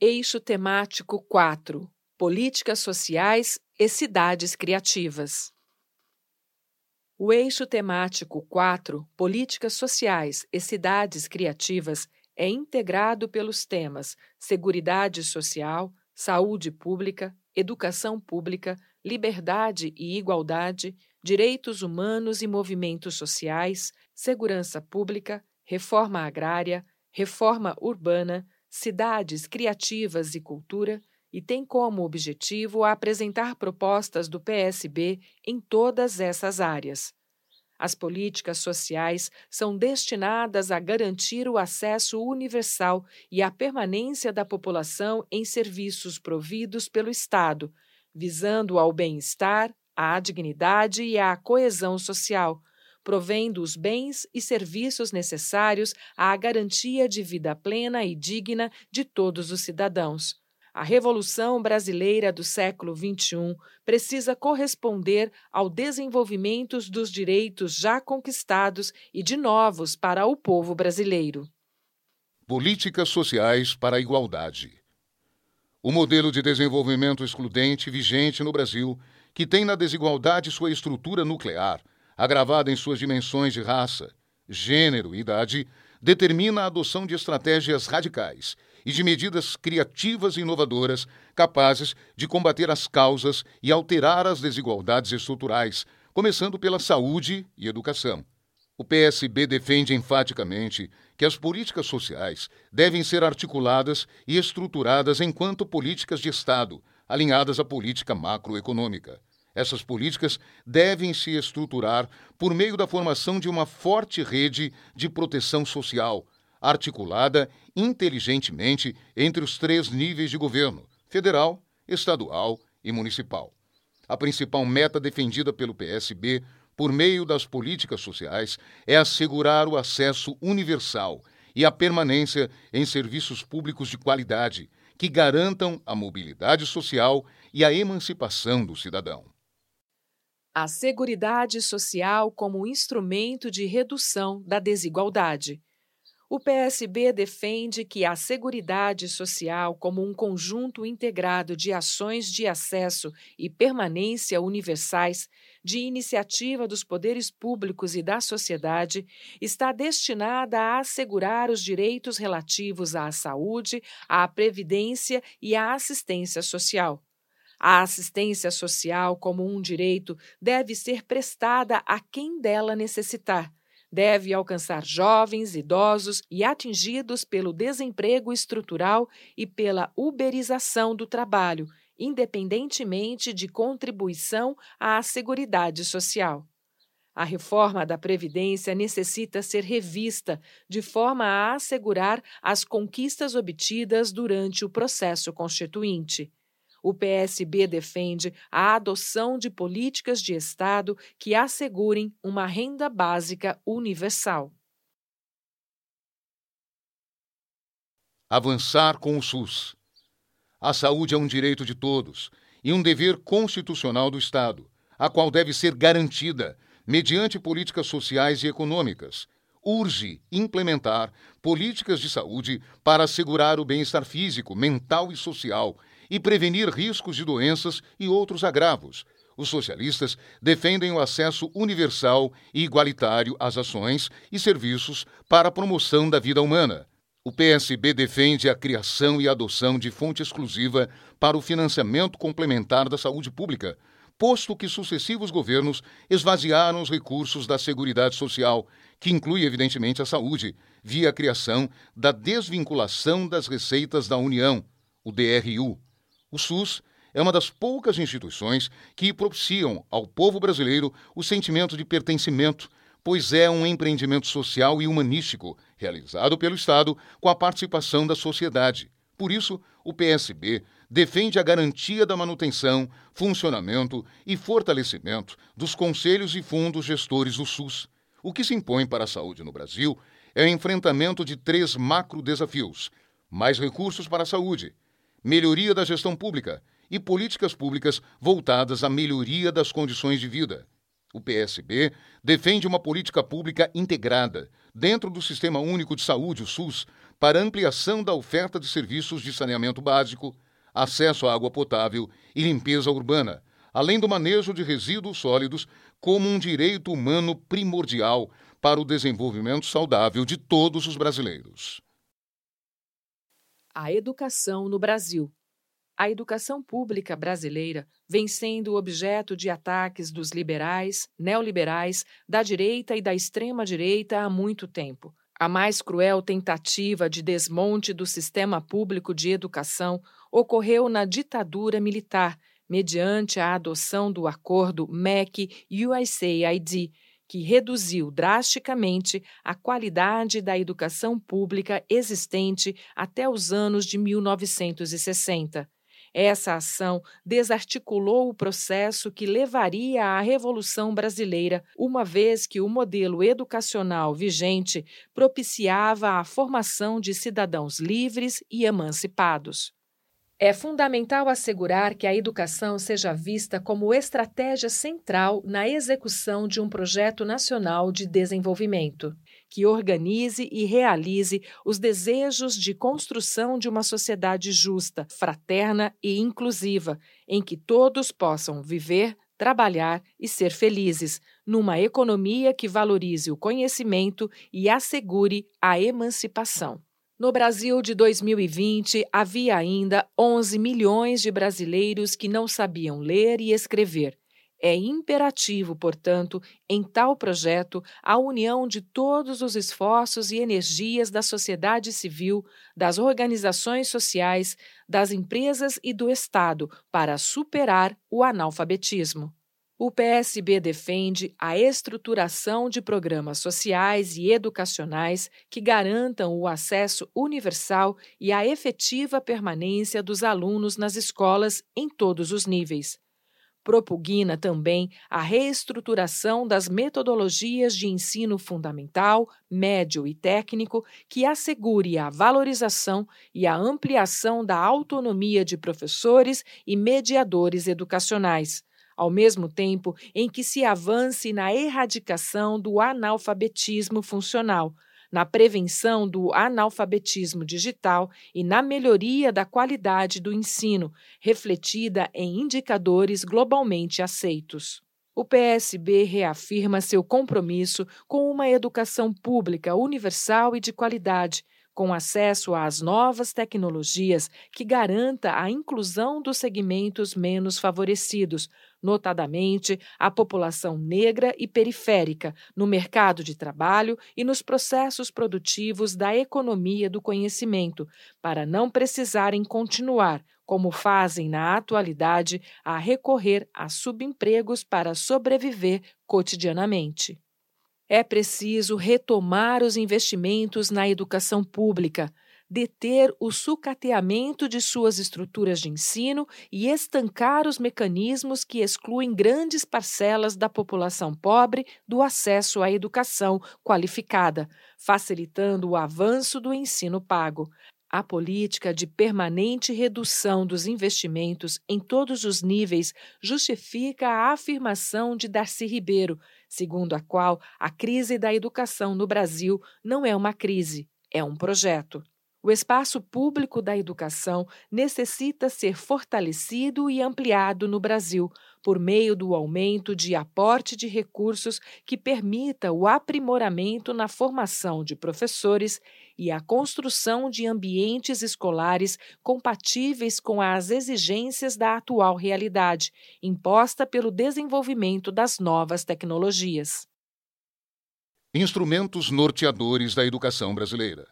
Eixo temático 4 Políticas sociais e cidades criativas. O eixo temático 4 Políticas sociais e cidades criativas é integrado pelos temas Seguridade social, Saúde pública, Educação pública, Liberdade e igualdade, Direitos humanos e movimentos sociais, Segurança pública, Reforma agrária, Reforma urbana cidades criativas e cultura e tem como objetivo apresentar propostas do PSB em todas essas áreas. As políticas sociais são destinadas a garantir o acesso universal e a permanência da população em serviços providos pelo Estado, visando ao bem-estar, à dignidade e à coesão social, provendo os bens e serviços necessários à garantia de vida plena e digna de todos os cidadãos. A Revolução Brasileira do século XXI precisa corresponder ao desenvolvimento dos direitos já conquistados e de novos para o povo brasileiro. Políticas sociais para a igualdade. O modelo de desenvolvimento excludente vigente no Brasil, que tem na desigualdade sua estrutura nuclear, agravada em suas dimensões de raça, gênero e idade, determina a adoção de estratégias radicais e de medidas criativas e inovadoras capazes de combater as causas e alterar as desigualdades estruturais, começando pela saúde e educação. O PSB defende enfaticamente que as políticas sociais devem ser articuladas e estruturadas enquanto políticas de Estado, alinhadas à política macroeconômica. Essas políticas devem se estruturar por meio da formação de uma forte rede de proteção social, articulada inteligentemente entre os três níveis de governo: federal, estadual e municipal. A principal meta defendida pelo PSB por meio das políticas sociais é assegurar o acesso universal e a permanência em serviços públicos de qualidade que garantam a mobilidade social e a emancipação do cidadão a Seguridade Social como instrumento de redução da desigualdade. O PSB defende que a Seguridade Social, como um conjunto integrado de ações de acesso e permanência universais, de iniciativa dos poderes públicos e da sociedade, está destinada a assegurar os direitos relativos à saúde, à previdência e à assistência social a assistência social, como um direito, deve ser prestada a quem dela necessitar. Deve alcançar jovens, idosos e atingidos pelo desemprego estrutural e pela uberização do trabalho, independentemente de contribuição à Seguridade Social. A reforma da Previdência necessita ser revista de forma a assegurar as conquistas obtidas durante o processo constituinte. O PSB defende a adoção de políticas de Estado que assegurem uma renda básica universal. Avançar com o SUS. A saúde é um direito de todos e um dever constitucional do Estado, a qual deve ser garantida mediante políticas sociais e econômicas. Urge implementar políticas de saúde para assegurar o bem-estar físico, mental e social e prevenir riscos de doenças e outros agravos. Os socialistas defendem o acesso universal e igualitário às ações e serviços para a promoção da vida humana. O PSB defende a criação e adoção de fonte exclusiva para o financiamento complementar da saúde pública, posto que sucessivos governos esvaziaram os recursos da Seguridade Social, que inclui, evidentemente, a saúde, via a criação da desvinculação das receitas da União, o DRU. O SUS é uma das poucas instituições que propiciam ao povo brasileiro o sentimento de pertencimento, pois é um empreendimento social e humanístico realizado pelo Estado com a participação da sociedade. Por isso, o PSB defende a garantia da manutenção, funcionamento e fortalecimento dos conselhos e fundos gestores do SUS. O que se impõe para a saúde no Brasil é o enfrentamento de três macro desafios: mais recursos para a saúde, melhoria da gestão pública e políticas públicas voltadas à melhoria das condições de vida. O PSB defende uma política pública integrada dentro do Sistema Único de Saúde, o SUS, para ampliação da oferta de serviços de saneamento básico, acesso à água potável e limpeza urbana, além do manejo de resíduos sólidos como um direito humano primordial para o desenvolvimento saudável de todos os brasileiros. A educação no Brasil. A educação pública brasileira vem sendo objeto de ataques dos liberais, neoliberais, da direita e da extrema-direita há muito tempo. A mais cruel tentativa de desmonte do sistema público de educação ocorreu na ditadura militar, mediante a adoção do acordo MEC-USAID, que reduziu drasticamente a qualidade da educação pública existente até os anos de 1960. Essa ação desarticulou o processo que levaria à Revolução Brasileira, uma vez que o modelo educacional vigente propiciava a formação de cidadãos livres e emancipados. É fundamental assegurar que a educação seja vista como estratégia central na execução de um projeto nacional de desenvolvimento, que organize e realize os desejos de construção de uma sociedade justa, fraterna e inclusiva, em que todos possam viver, trabalhar e ser felizes, numa economia que valorize o conhecimento e assegure a emancipação. No Brasil de 2020, havia ainda 11 milhões de brasileiros que não sabiam ler e escrever. É imperativo, portanto, em tal projeto, a união de todos os esforços e energias da sociedade civil, das organizações sociais, das empresas e do Estado para superar o analfabetismo. O PSB defende a estruturação de programas sociais e educacionais que garantam o acesso universal e a efetiva permanência dos alunos nas escolas em todos os níveis. Propugna também a reestruturação das metodologias de ensino fundamental, médio e técnico que assegure a valorização e a ampliação da autonomia de professores e mediadores educacionais ao mesmo tempo em que se avance na erradicação do analfabetismo funcional, na prevenção do analfabetismo digital e na melhoria da qualidade do ensino, refletida em indicadores globalmente aceitos. O PSB reafirma seu compromisso com uma educação pública universal e de qualidade com acesso às novas tecnologias que garanta a inclusão dos segmentos menos favorecidos, notadamente a população negra e periférica, no mercado de trabalho e nos processos produtivos da economia do conhecimento, para não precisarem continuar, como fazem na atualidade, a recorrer a subempregos para sobreviver cotidianamente. É preciso retomar os investimentos na educação pública, deter o sucateamento de suas estruturas de ensino e estancar os mecanismos que excluem grandes parcelas da população pobre do acesso à educação qualificada, facilitando o avanço do ensino pago. A política de permanente redução dos investimentos em todos os níveis justifica a afirmação de Darcy Ribeiro, segundo a qual a crise da educação no Brasil não é uma crise, é um projeto. O espaço público da educação necessita ser fortalecido e ampliado no Brasil, por meio do aumento de aporte de recursos que permita o aprimoramento na formação de professores e a construção de ambientes escolares compatíveis com as exigências da atual realidade, imposta pelo desenvolvimento das novas tecnologias. Instrumentos norteadores da educação brasileira.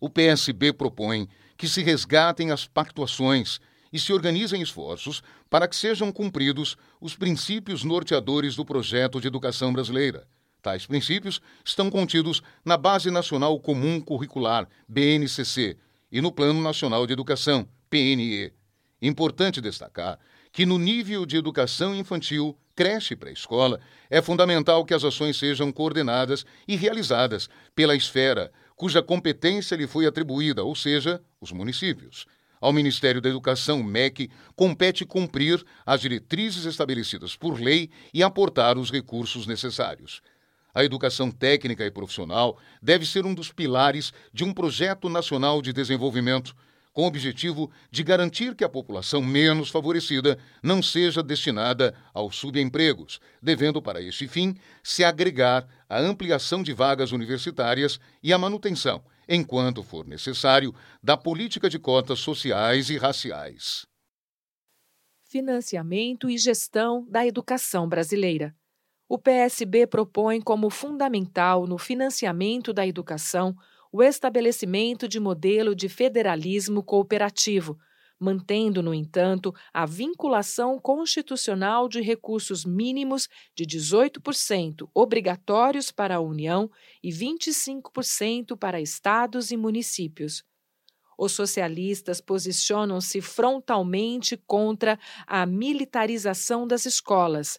O PSB propõe que se resgatem as pactuações e se organizem esforços para que sejam cumpridos os princípios norteadores do projeto de educação brasileira. Tais princípios estão contidos na Base Nacional Comum Curricular, BNCC, e no Plano Nacional de Educação, PNE. Importante destacar que no nível de educação infantil, creche para escola, é fundamental que as ações sejam coordenadas e realizadas pela esfera cuja competência lhe foi atribuída, ou seja, os municípios. Ao Ministério da Educação, MEC, compete cumprir as diretrizes estabelecidas por lei e aportar os recursos necessários. A educação técnica e profissional deve ser um dos pilares de um projeto nacional de desenvolvimento, com o objetivo de garantir que a população menos favorecida não seja destinada aos subempregos, devendo para este fim se agregar a ampliação de vagas universitárias e a manutenção, enquanto for necessário, da política de cotas sociais e raciais. Financiamento e gestão da educação brasileira. O PSB propõe como fundamental no financiamento da educação o estabelecimento de modelo de federalismo cooperativo, mantendo, no entanto, a vinculação constitucional de recursos mínimos de 18% obrigatórios para a União e 25% para estados e municípios. Os socialistas posicionam-se frontalmente contra a militarização das escolas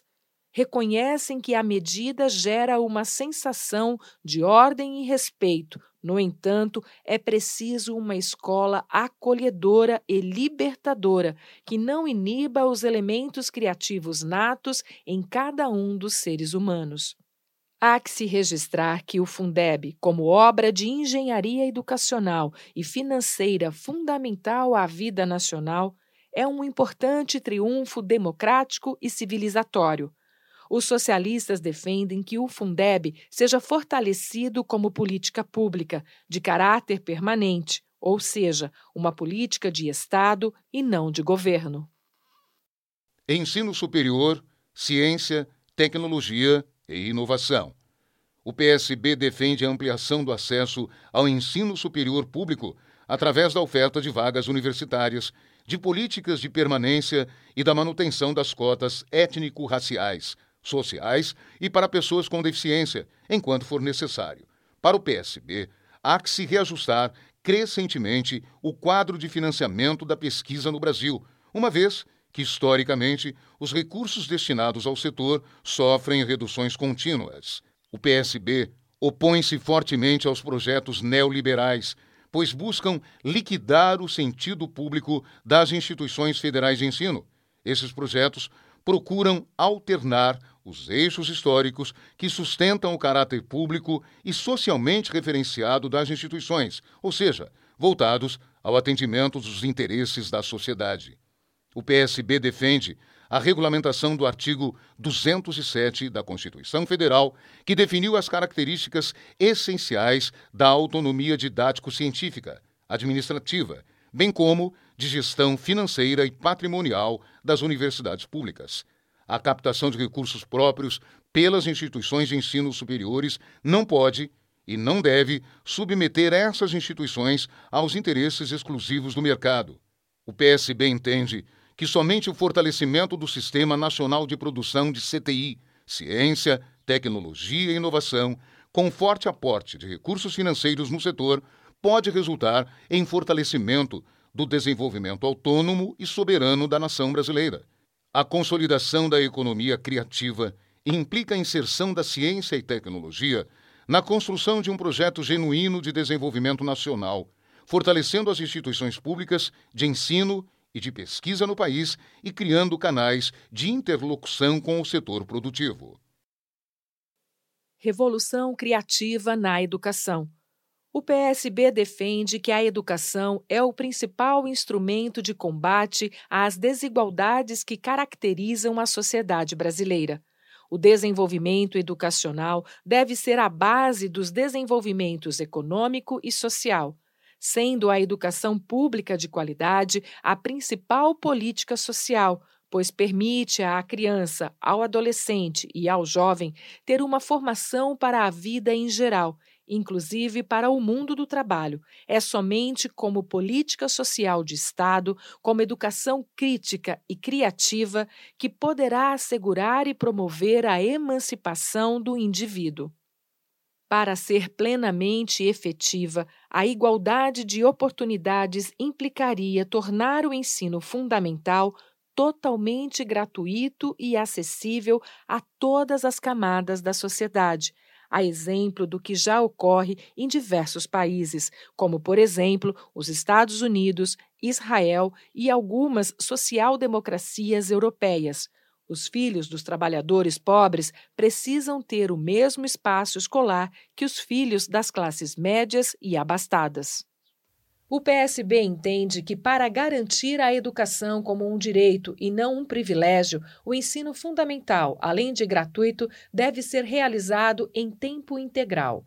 reconhecem que a medida gera uma sensação de ordem e respeito. No entanto, é preciso uma escola acolhedora e libertadora, que não iniba os elementos criativos natos em cada um dos seres humanos. Há que se registrar que o Fundeb, como obra de engenharia educacional e financeira fundamental à vida nacional, é um importante triunfo democrático e civilizatório os socialistas defendem que o Fundeb seja fortalecido como política pública, de caráter permanente, ou seja, uma política de Estado e não de governo. Ensino superior, ciência, tecnologia e inovação. O PSB defende a ampliação do acesso ao ensino superior público através da oferta de vagas universitárias, de políticas de permanência e da manutenção das cotas étnico-raciais sociais e para pessoas com deficiência, enquanto for necessário. Para o PSB, há que se reajustar crescentemente o quadro de financiamento da pesquisa no Brasil, uma vez que, historicamente, os recursos destinados ao setor sofrem reduções contínuas. O PSB opõe-se fortemente aos projetos neoliberais, pois buscam liquidar o sentido público das instituições federais de ensino. Esses projetos procuram alternar os eixos históricos que sustentam o caráter público e socialmente referenciado das instituições, ou seja, voltados ao atendimento dos interesses da sociedade. O PSB defende a regulamentação do artigo 207 da Constituição Federal, que definiu as características essenciais da autonomia didático-científica, administrativa, bem como de gestão financeira e patrimonial das universidades públicas. A captação de recursos próprios pelas instituições de ensino superiores não pode e não deve submeter essas instituições aos interesses exclusivos do mercado. O PSB entende que somente o fortalecimento do Sistema Nacional de Produção de CTI, ciência, tecnologia e inovação, com forte aporte de recursos financeiros no setor, pode resultar em fortalecimento do desenvolvimento autônomo e soberano da nação brasileira. A consolidação da economia criativa implica a inserção da ciência e tecnologia na construção de um projeto genuíno de desenvolvimento nacional, fortalecendo as instituições públicas de ensino e de pesquisa no país e criando canais de interlocução com o setor produtivo. Revolução criativa na educação. O PSB defende que a educação é o principal instrumento de combate às desigualdades que caracterizam a sociedade brasileira. O desenvolvimento educacional deve ser a base dos desenvolvimentos econômico e social, sendo a educação pública de qualidade a principal política social, pois permite à criança, ao adolescente e ao jovem ter uma formação para a vida em geral inclusive para o mundo do trabalho. É somente como política social de Estado, como educação crítica e criativa, que poderá assegurar e promover a emancipação do indivíduo. Para ser plenamente efetiva, a igualdade de oportunidades implicaria tornar o ensino fundamental totalmente gratuito e acessível a todas as camadas da sociedade a exemplo do que já ocorre em diversos países, como, por exemplo, os Estados Unidos, Israel e algumas social-democracias europeias. Os filhos dos trabalhadores pobres precisam ter o mesmo espaço escolar que os filhos das classes médias e abastadas. O PSB entende que, para garantir a educação como um direito e não um privilégio, o ensino fundamental, além de gratuito, deve ser realizado em tempo integral.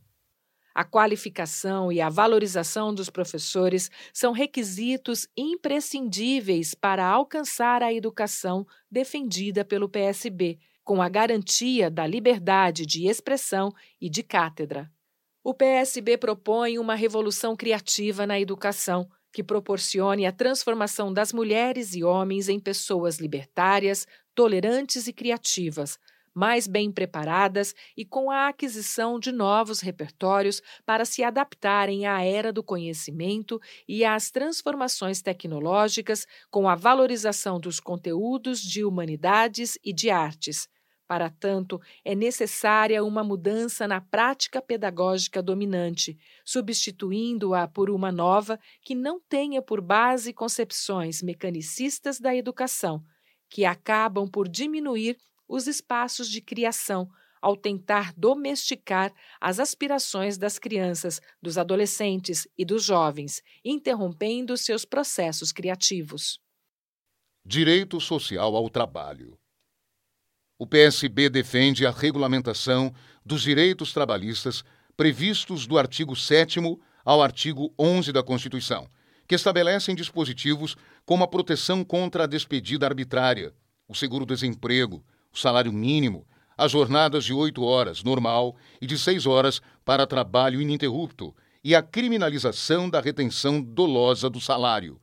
A qualificação e a valorização dos professores são requisitos imprescindíveis para alcançar a educação defendida pelo PSB, com a garantia da liberdade de expressão e de cátedra. O PSB propõe uma revolução criativa na educação que proporcione a transformação das mulheres e homens em pessoas libertárias, tolerantes e criativas, mais bem preparadas e com a aquisição de novos repertórios para se adaptarem à era do conhecimento e às transformações tecnológicas, com a valorização dos conteúdos de humanidades e de artes. Para tanto, é necessária uma mudança na prática pedagógica dominante, substituindo-a por uma nova que não tenha por base concepções mecanicistas da educação, que acabam por diminuir os espaços de criação ao tentar domesticar as aspirações das crianças, dos adolescentes e dos jovens, interrompendo seus processos criativos. Direito social ao trabalho. O PSB defende a regulamentação dos direitos trabalhistas previstos do artigo 7 ao artigo 11 da Constituição, que estabelecem dispositivos como a proteção contra a despedida arbitrária, o seguro-desemprego, o salário mínimo, as jornadas de oito horas, normal, e de seis horas para trabalho ininterrupto, e a criminalização da retenção dolosa do salário.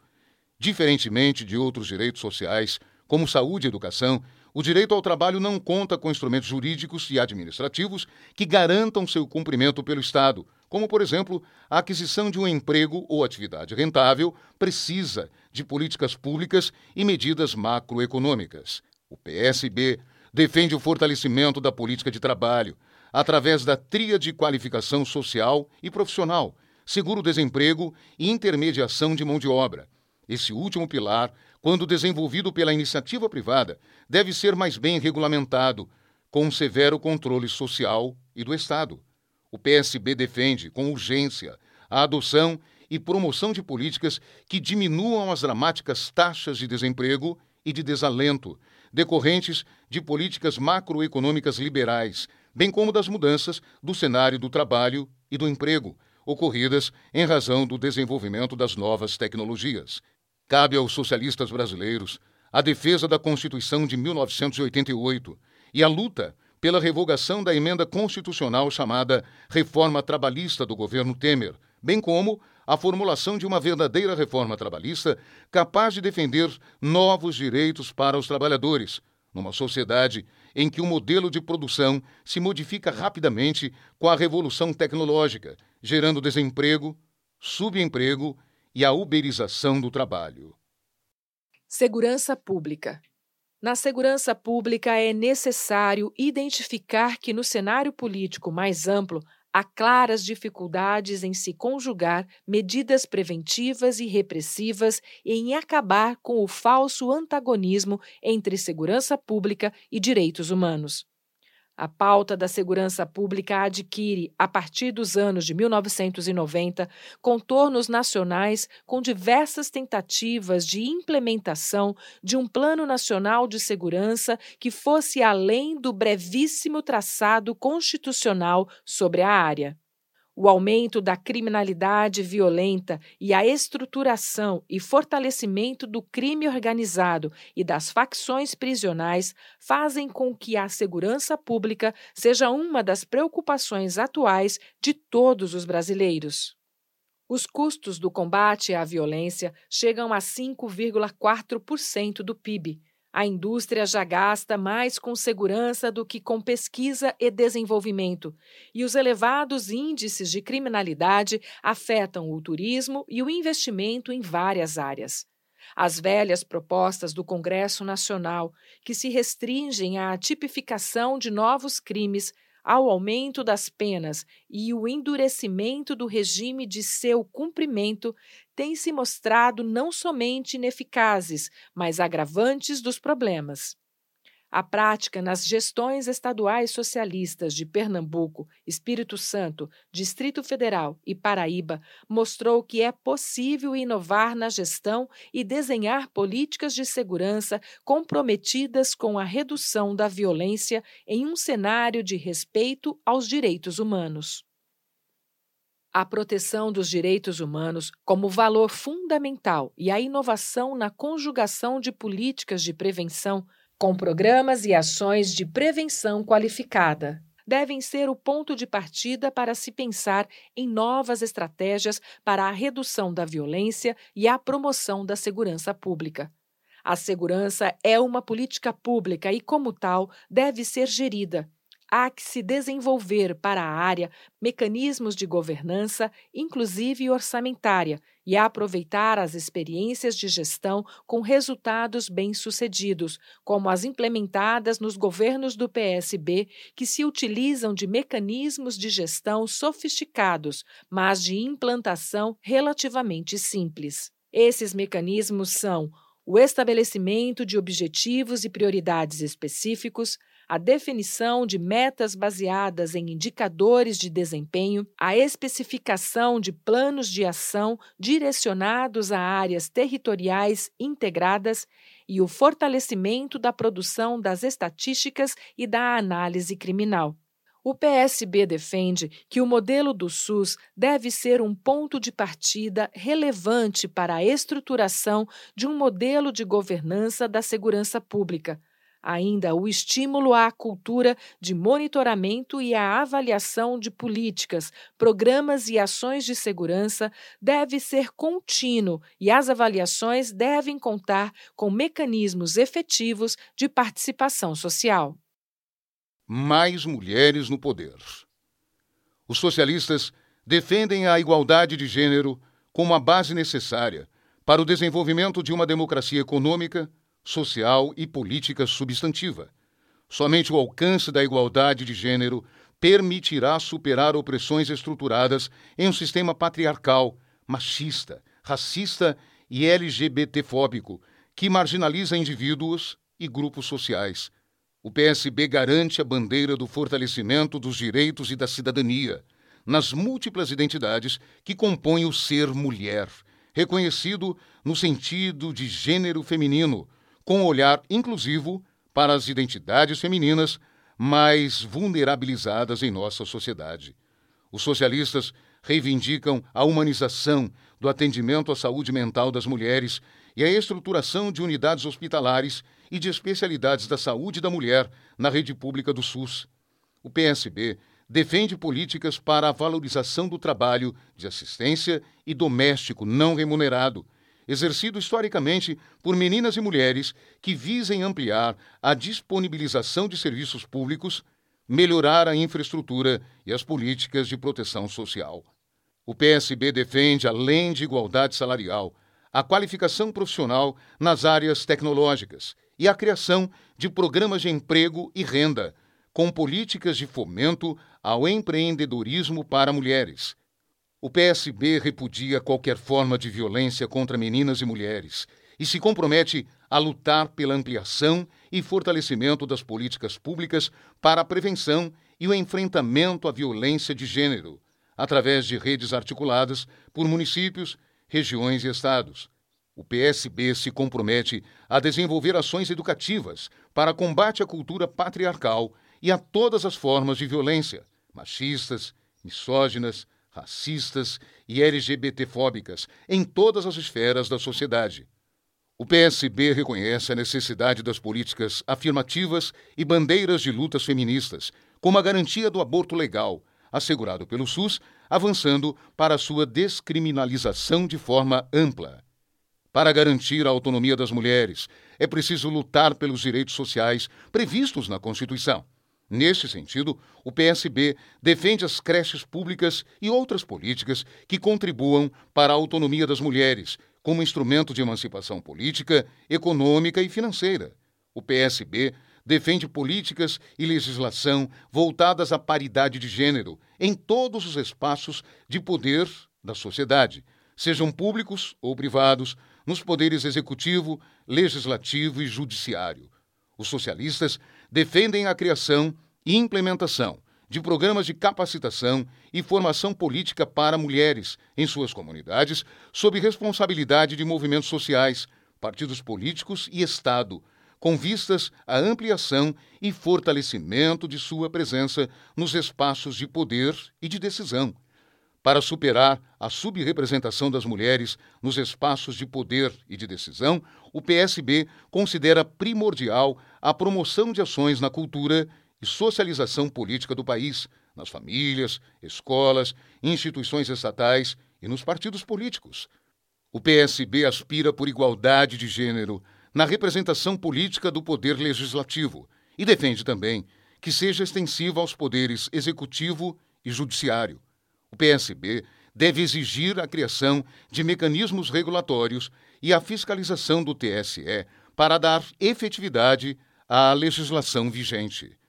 Diferentemente de outros direitos sociais, como saúde e educação, o direito ao trabalho não conta com instrumentos jurídicos e administrativos que garantam seu cumprimento pelo Estado, como, por exemplo, a aquisição de um emprego ou atividade rentável precisa de políticas públicas e medidas macroeconômicas. O PSB defende o fortalecimento da política de trabalho, através da tríade qualificação social e profissional, seguro-desemprego e intermediação de mão de obra. Esse último pilar, quando desenvolvido pela iniciativa privada, deve ser mais bem regulamentado, com um severo controle social e do Estado. O PSB defende, com urgência, a adoção e promoção de políticas que diminuam as dramáticas taxas de desemprego e de desalento, decorrentes de políticas macroeconômicas liberais, bem como das mudanças do cenário do trabalho e do emprego, ocorridas em razão do desenvolvimento das novas tecnologias. Cabe aos socialistas brasileiros a defesa da Constituição de 1988 e a luta pela revogação da emenda constitucional chamada Reforma Trabalhista do governo Temer, bem como a formulação de uma verdadeira reforma trabalhista capaz de defender novos direitos para os trabalhadores, numa sociedade em que o modelo de produção se modifica rapidamente com a revolução tecnológica, gerando desemprego, subemprego e a uberização do trabalho. Segurança Pública. Na segurança pública é necessário identificar que, no cenário político mais amplo, há claras dificuldades em se conjugar medidas preventivas e repressivas e em acabar com o falso antagonismo entre segurança pública e direitos humanos. A pauta da segurança pública adquire, a partir dos anos de 1990, contornos nacionais com diversas tentativas de implementação de um Plano Nacional de Segurança que fosse além do brevíssimo traçado constitucional sobre a área. O aumento da criminalidade violenta e a estruturação e fortalecimento do crime organizado e das facções prisionais fazem com que a segurança pública seja uma das preocupações atuais de todos os brasileiros. Os custos do combate à violência chegam a 5,4% do PIB a indústria já gasta mais com segurança do que com pesquisa e desenvolvimento, e os elevados índices de criminalidade afetam o turismo e o investimento em várias áreas. As velhas propostas do Congresso Nacional, que se restringem à tipificação de novos crimes, ao aumento das penas e o endurecimento do regime de seu cumprimento, têm se mostrado não somente ineficazes, mas agravantes dos problemas. A prática nas gestões estaduais socialistas de Pernambuco, Espírito Santo, Distrito Federal e Paraíba mostrou que é possível inovar na gestão e desenhar políticas de segurança comprometidas com a redução da violência em um cenário de respeito aos direitos humanos. A proteção dos direitos humanos como valor fundamental e a inovação na conjugação de políticas de prevenção com programas e ações de prevenção qualificada. Devem ser o ponto de partida para se pensar em novas estratégias para a redução da violência e a promoção da segurança pública. A segurança é uma política pública e, como tal, deve ser gerida há que se desenvolver para a área mecanismos de governança, inclusive orçamentária, e aproveitar as experiências de gestão com resultados bem-sucedidos, como as implementadas nos governos do PSB, que se utilizam de mecanismos de gestão sofisticados, mas de implantação relativamente simples. Esses mecanismos são o estabelecimento de objetivos e prioridades específicos, a definição de metas baseadas em indicadores de desempenho, a especificação de planos de ação direcionados a áreas territoriais integradas e o fortalecimento da produção das estatísticas e da análise criminal. O PSB defende que o modelo do SUS deve ser um ponto de partida relevante para a estruturação de um modelo de governança da segurança pública, Ainda o estímulo à cultura de monitoramento e à avaliação de políticas, programas e ações de segurança deve ser contínuo e as avaliações devem contar com mecanismos efetivos de participação social. Mais mulheres no poder. Os socialistas defendem a igualdade de gênero como a base necessária para o desenvolvimento de uma democracia econômica social e política substantiva. Somente o alcance da igualdade de gênero permitirá superar opressões estruturadas em um sistema patriarcal, machista, racista e LGBTfóbico que marginaliza indivíduos e grupos sociais. O PSB garante a bandeira do fortalecimento dos direitos e da cidadania nas múltiplas identidades que compõem o ser mulher, reconhecido no sentido de gênero feminino com um olhar inclusivo para as identidades femininas mais vulnerabilizadas em nossa sociedade. Os socialistas reivindicam a humanização do atendimento à saúde mental das mulheres e a estruturação de unidades hospitalares e de especialidades da saúde da mulher na rede pública do SUS. O PSB defende políticas para a valorização do trabalho de assistência e doméstico não remunerado exercido historicamente por meninas e mulheres que visem ampliar a disponibilização de serviços públicos, melhorar a infraestrutura e as políticas de proteção social. O PSB defende, além de igualdade salarial, a qualificação profissional nas áreas tecnológicas e a criação de programas de emprego e renda, com políticas de fomento ao empreendedorismo para mulheres o PSB repudia qualquer forma de violência contra meninas e mulheres e se compromete a lutar pela ampliação e fortalecimento das políticas públicas para a prevenção e o enfrentamento à violência de gênero, através de redes articuladas por municípios, regiões e estados. O PSB se compromete a desenvolver ações educativas para combate à cultura patriarcal e a todas as formas de violência, machistas, misóginas, racistas e LGBTfóbicas em todas as esferas da sociedade. O PSB reconhece a necessidade das políticas afirmativas e bandeiras de lutas feministas, como a garantia do aborto legal, assegurado pelo SUS, avançando para sua descriminalização de forma ampla. Para garantir a autonomia das mulheres, é preciso lutar pelos direitos sociais previstos na Constituição. Neste sentido, o PSB defende as creches públicas e outras políticas que contribuam para a autonomia das mulheres, como instrumento de emancipação política, econômica e financeira. O PSB defende políticas e legislação voltadas à paridade de gênero em todos os espaços de poder da sociedade, sejam públicos ou privados, nos poderes executivo, legislativo e judiciário. Os socialistas defendem a criação e implementação de programas de capacitação e formação política para mulheres em suas comunidades, sob responsabilidade de movimentos sociais, partidos políticos e Estado, com vistas à ampliação e fortalecimento de sua presença nos espaços de poder e de decisão. Para superar a subrepresentação das mulheres nos espaços de poder e de decisão, o PSB considera primordial a promoção de ações na cultura e socialização política do país, nas famílias, escolas, instituições estatais e nos partidos políticos. O PSB aspira por igualdade de gênero na representação política do poder legislativo e defende também que seja extensiva aos poderes executivo e judiciário. O PSB deve exigir a criação de mecanismos regulatórios e a fiscalização do TSE para dar efetividade à legislação vigente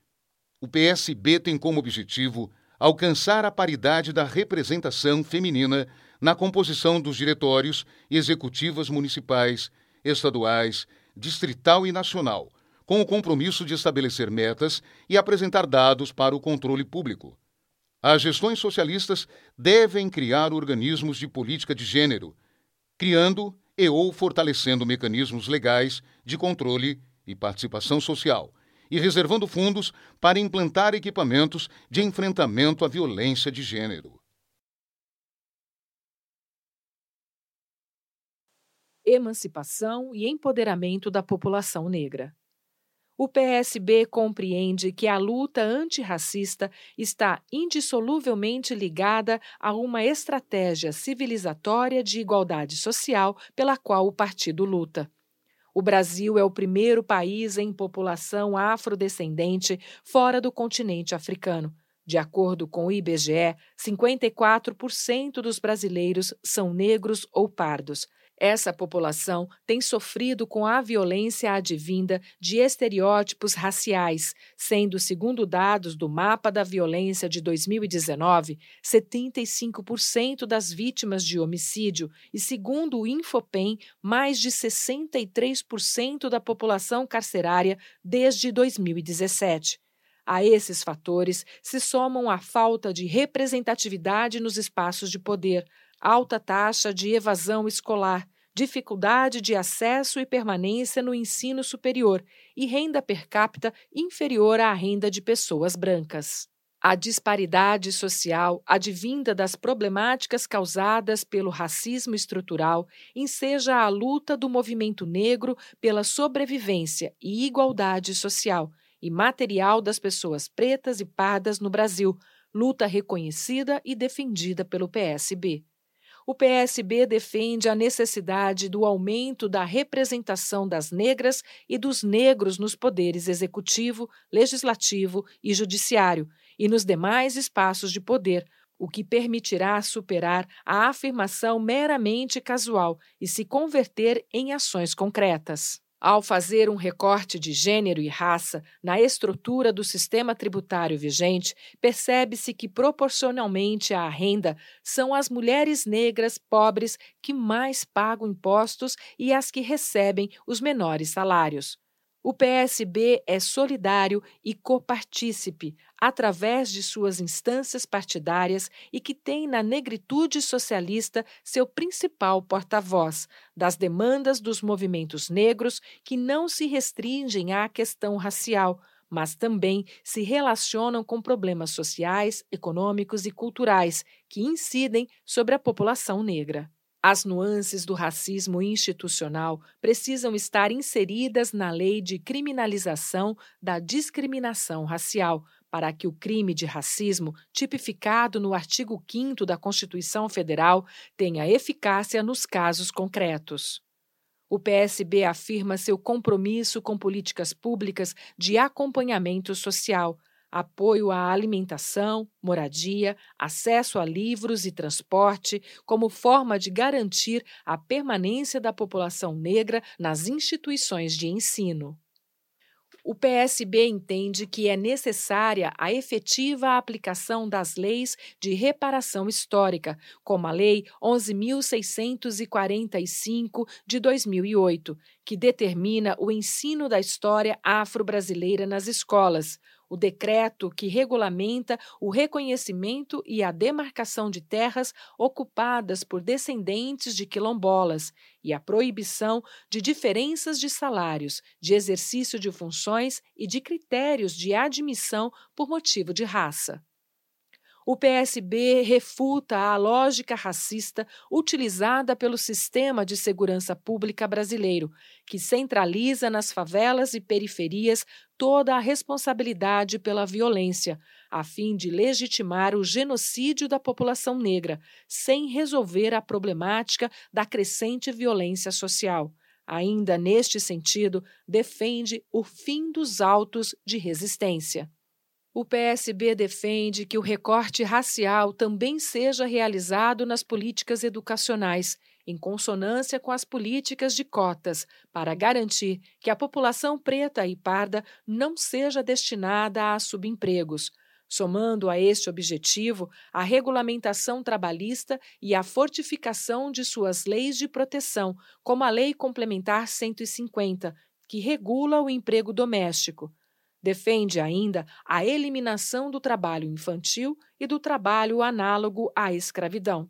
o PSB tem como objetivo alcançar a paridade da representação feminina na composição dos diretórios e executivas municipais, estaduais, distrital e nacional, com o compromisso de estabelecer metas e apresentar dados para o controle público. As gestões socialistas devem criar organismos de política de gênero, criando e ou fortalecendo mecanismos legais de controle e participação social e reservando fundos para implantar equipamentos de enfrentamento à violência de gênero. Emancipação e empoderamento da população negra. O PSB compreende que a luta antirracista está indissoluvelmente ligada a uma estratégia civilizatória de igualdade social pela qual o partido luta. O Brasil é o primeiro país em população afrodescendente fora do continente africano. De acordo com o IBGE, 54% dos brasileiros são negros ou pardos. Essa população tem sofrido com a violência advinda de estereótipos raciais, sendo, segundo dados do Mapa da Violência de 2019, 75% das vítimas de homicídio e, segundo o Infopem, mais de 63% da população carcerária desde 2017. A esses fatores se somam a falta de representatividade nos espaços de poder, alta taxa de evasão escolar, dificuldade de acesso e permanência no ensino superior e renda per capita inferior à renda de pessoas brancas. A disparidade social, advinda das problemáticas causadas pelo racismo estrutural, enseja a luta do movimento negro pela sobrevivência e igualdade social e material das pessoas pretas e pardas no Brasil, luta reconhecida e defendida pelo PSB o PSB defende a necessidade do aumento da representação das negras e dos negros nos poderes executivo, legislativo e judiciário e nos demais espaços de poder, o que permitirá superar a afirmação meramente casual e se converter em ações concretas. Ao fazer um recorte de gênero e raça na estrutura do sistema tributário vigente, percebe-se que, proporcionalmente à renda, são as mulheres negras pobres que mais pagam impostos e as que recebem os menores salários. O PSB é solidário e copartícipe, através de suas instâncias partidárias e que tem na negritude socialista seu principal porta-voz das demandas dos movimentos negros que não se restringem à questão racial, mas também se relacionam com problemas sociais, econômicos e culturais que incidem sobre a população negra. As nuances do racismo institucional precisam estar inseridas na lei de criminalização da discriminação racial, para que o crime de racismo, tipificado no artigo 5 da Constituição Federal, tenha eficácia nos casos concretos. O PSB afirma seu compromisso com políticas públicas de acompanhamento social apoio à alimentação, moradia, acesso a livros e transporte, como forma de garantir a permanência da população negra nas instituições de ensino. o PSB entende que é necessária a efetiva aplicação das leis de reparação histórica, como a Lei 11.645 de 2008, que determina o ensino da história afro-brasileira nas escolas, o decreto que regulamenta o reconhecimento e a demarcação de terras ocupadas por descendentes de quilombolas e a proibição de diferenças de salários, de exercício de funções e de critérios de admissão por motivo de raça. O PSB refuta a lógica racista utilizada pelo sistema de segurança pública brasileiro, que centraliza nas favelas e periferias toda a responsabilidade pela violência, a fim de legitimar o genocídio da população negra, sem resolver a problemática da crescente violência social. Ainda neste sentido, defende o fim dos autos de resistência. O PSB defende que o recorte racial também seja realizado nas políticas educacionais, em consonância com as políticas de cotas, para garantir que a população preta e parda não seja destinada a subempregos, somando a este objetivo a regulamentação trabalhista e a fortificação de suas leis de proteção, como a Lei Complementar 150, que regula o emprego doméstico Defende ainda a eliminação do trabalho infantil e do trabalho análogo à escravidão.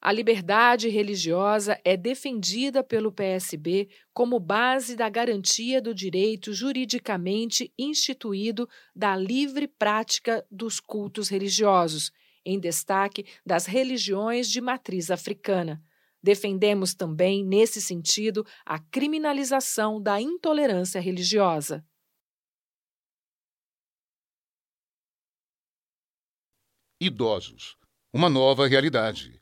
A liberdade religiosa é defendida pelo PSB como base da garantia do direito juridicamente instituído da livre prática dos cultos religiosos, em destaque das religiões de matriz africana. Defendemos também, nesse sentido, a criminalização da intolerância religiosa. Idosos, uma nova realidade.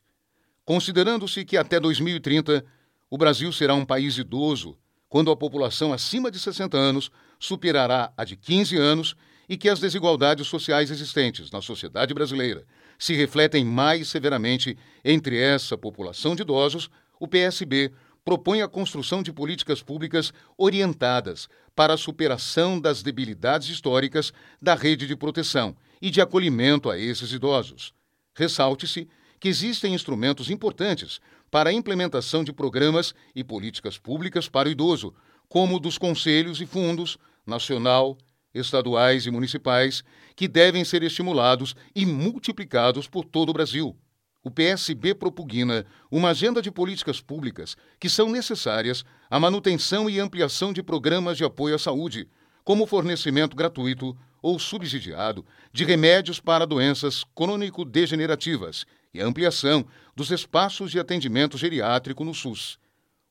Considerando-se que até 2030 o Brasil será um país idoso, quando a população acima de 60 anos superará a de 15 anos e que as desigualdades sociais existentes na sociedade brasileira se refletem mais severamente entre essa população de idosos, o PSB propõe a construção de políticas públicas orientadas para a superação das debilidades históricas da rede de proteção e de acolhimento a esses idosos. Ressalte-se que existem instrumentos importantes para a implementação de programas e políticas públicas para o idoso, como dos conselhos e fundos nacional, estaduais e municipais, que devem ser estimulados e multiplicados por todo o Brasil. O PSB propugna uma agenda de políticas públicas que são necessárias à manutenção e ampliação de programas de apoio à saúde, como o fornecimento gratuito ou subsidiado de remédios para doenças crônico-degenerativas e ampliação dos espaços de atendimento geriátrico no SUS.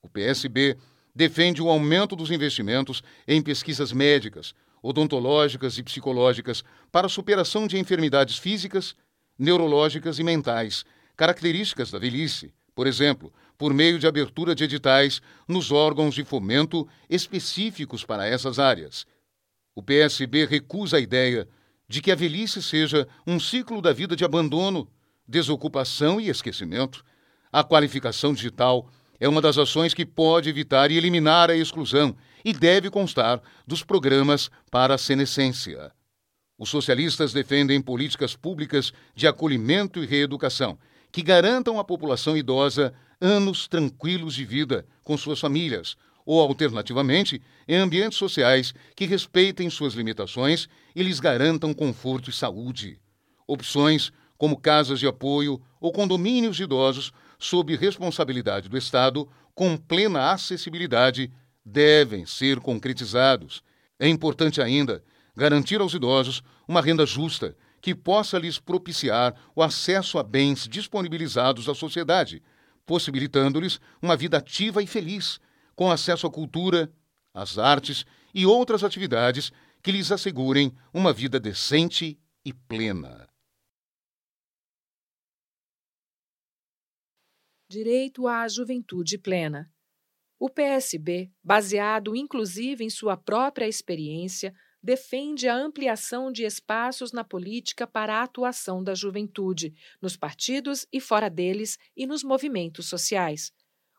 O PSB defende o aumento dos investimentos em pesquisas médicas, odontológicas e psicológicas para a superação de enfermidades físicas, neurológicas e mentais, características da velhice, por exemplo, por meio de abertura de editais nos órgãos de fomento específicos para essas áreas o PSB recusa a ideia de que a velhice seja um ciclo da vida de abandono, desocupação e esquecimento. A qualificação digital é uma das ações que pode evitar e eliminar a exclusão e deve constar dos programas para a senescência. Os socialistas defendem políticas públicas de acolhimento e reeducação que garantam à população idosa anos tranquilos de vida com suas famílias, ou, alternativamente, em ambientes sociais que respeitem suas limitações e lhes garantam conforto e saúde. Opções como casas de apoio ou condomínios de idosos sob responsabilidade do Estado, com plena acessibilidade, devem ser concretizados. É importante ainda garantir aos idosos uma renda justa que possa lhes propiciar o acesso a bens disponibilizados à sociedade, possibilitando-lhes uma vida ativa e feliz, com acesso à cultura, às artes e outras atividades que lhes assegurem uma vida decente e plena. Direito à juventude plena. O PSB, baseado inclusive em sua própria experiência, defende a ampliação de espaços na política para a atuação da juventude, nos partidos e fora deles e nos movimentos sociais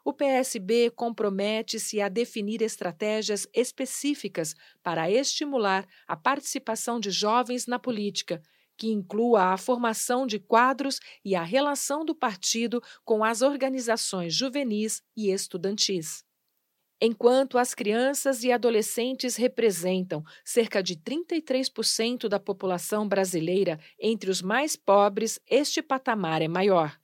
o PSB compromete-se a definir estratégias específicas para estimular a participação de jovens na política, que inclua a formação de quadros e a relação do partido com as organizações juvenis e estudantis. Enquanto as crianças e adolescentes representam cerca de 33% da população brasileira entre os mais pobres, este patamar é maior.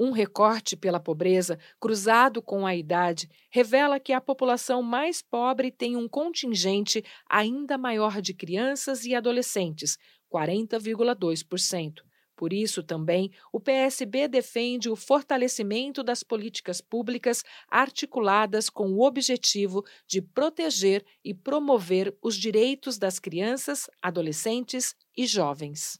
Um recorte pela pobreza, cruzado com a idade, revela que a população mais pobre tem um contingente ainda maior de crianças e adolescentes, 40,2%. Por isso, também, o PSB defende o fortalecimento das políticas públicas articuladas com o objetivo de proteger e promover os direitos das crianças, adolescentes e jovens.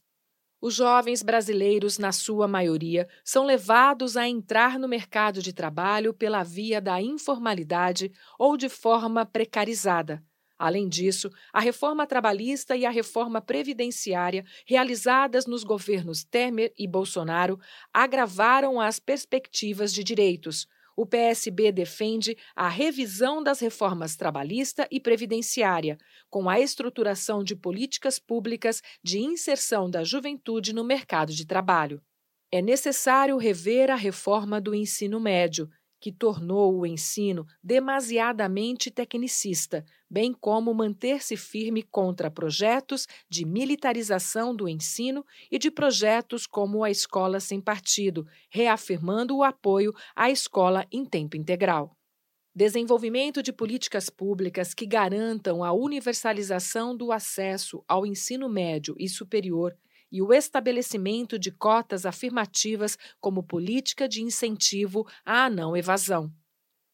Os jovens brasileiros, na sua maioria, são levados a entrar no mercado de trabalho pela via da informalidade ou de forma precarizada. Além disso, a reforma trabalhista e a reforma previdenciária, realizadas nos governos Temer e Bolsonaro, agravaram as perspectivas de direitos, o PSB defende a revisão das reformas trabalhista e previdenciária, com a estruturação de políticas públicas de inserção da juventude no mercado de trabalho. É necessário rever a reforma do ensino médio, que tornou o ensino demasiadamente tecnicista, bem como manter-se firme contra projetos de militarização do ensino e de projetos como a Escola Sem Partido, reafirmando o apoio à escola em tempo integral. Desenvolvimento de políticas públicas que garantam a universalização do acesso ao ensino médio e superior e o estabelecimento de cotas afirmativas como política de incentivo à não evasão.